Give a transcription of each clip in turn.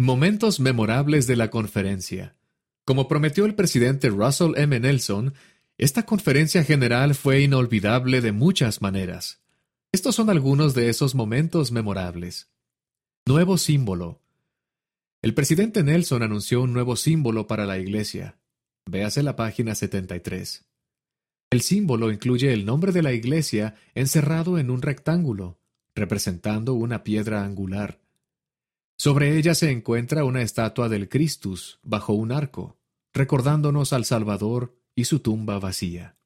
Momentos memorables de la conferencia. Como prometió el presidente Russell M. Nelson, esta conferencia general fue inolvidable de muchas maneras. Estos son algunos de esos momentos memorables. Nuevo símbolo. El presidente Nelson anunció un nuevo símbolo para la iglesia. Véase la página 73. El símbolo incluye el nombre de la iglesia encerrado en un rectángulo, representando una piedra angular. Sobre ella se encuentra una estatua del Christus bajo un arco, recordándonos al Salvador y su tumba vacía.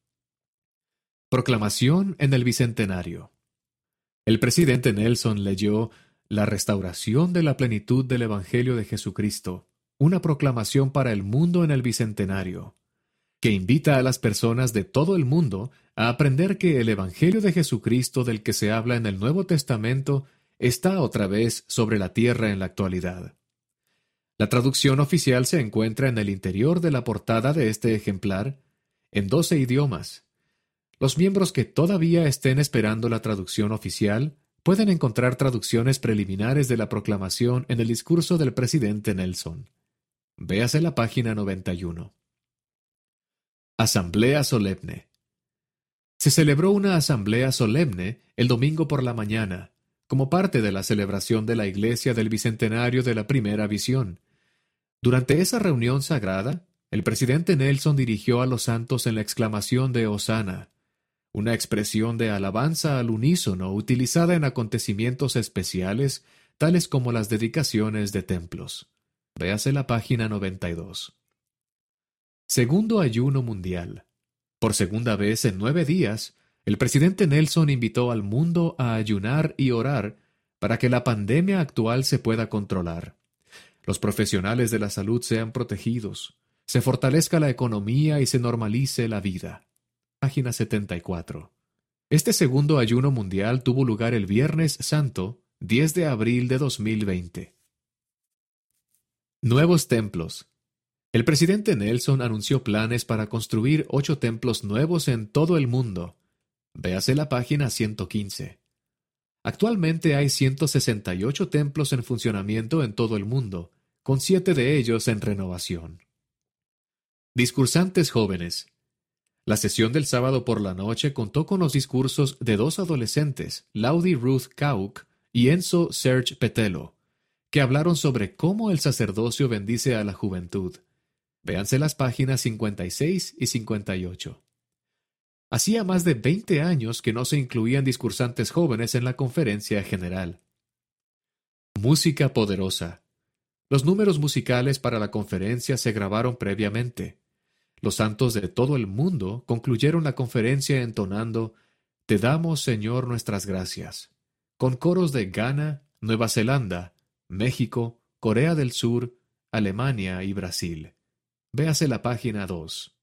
Proclamación en el Bicentenario. El presidente Nelson leyó La restauración de la plenitud del Evangelio de Jesucristo, una proclamación para el mundo en el Bicentenario, que invita a las personas de todo el mundo a aprender que el Evangelio de Jesucristo del que se habla en el Nuevo Testamento está otra vez sobre la tierra en la actualidad. La traducción oficial se encuentra en el interior de la portada de este ejemplar, en doce idiomas. Los miembros que todavía estén esperando la traducción oficial pueden encontrar traducciones preliminares de la proclamación en el discurso del presidente Nelson. Véase la página 91. Asamblea Solemne. Se celebró una asamblea solemne el domingo por la mañana, como parte de la celebración de la Iglesia del Bicentenario de la Primera Visión. Durante esa reunión sagrada, el presidente Nelson dirigió a los santos en la exclamación de Osana, una expresión de alabanza al unísono utilizada en acontecimientos especiales tales como las dedicaciones de templos. Véase la página 92. Segundo ayuno mundial. Por segunda vez en nueve días, el presidente Nelson invitó al mundo a ayunar y orar para que la pandemia actual se pueda controlar. Los profesionales de la salud sean protegidos, se fortalezca la economía y se normalice la vida. Página 74. Este segundo ayuno mundial tuvo lugar el Viernes Santo, 10 de abril de 2020. Nuevos templos. El presidente Nelson anunció planes para construir ocho templos nuevos en todo el mundo Véase la página 115. Actualmente hay 168 templos en funcionamiento en todo el mundo, con siete de ellos en renovación. Discursantes jóvenes. La sesión del sábado por la noche contó con los discursos de dos adolescentes, Laudi Ruth Kauk y Enzo Serge Petelo, que hablaron sobre cómo el sacerdocio bendice a la juventud. Véanse las páginas 56 y 58. Hacía más de 20 años que no se incluían discursantes jóvenes en la conferencia general. Música poderosa. Los números musicales para la conferencia se grabaron previamente. Los santos de todo el mundo concluyeron la conferencia entonando Te damos, Señor, nuestras gracias, con coros de Ghana, Nueva Zelanda, México, Corea del Sur, Alemania y Brasil. Véase la página 2.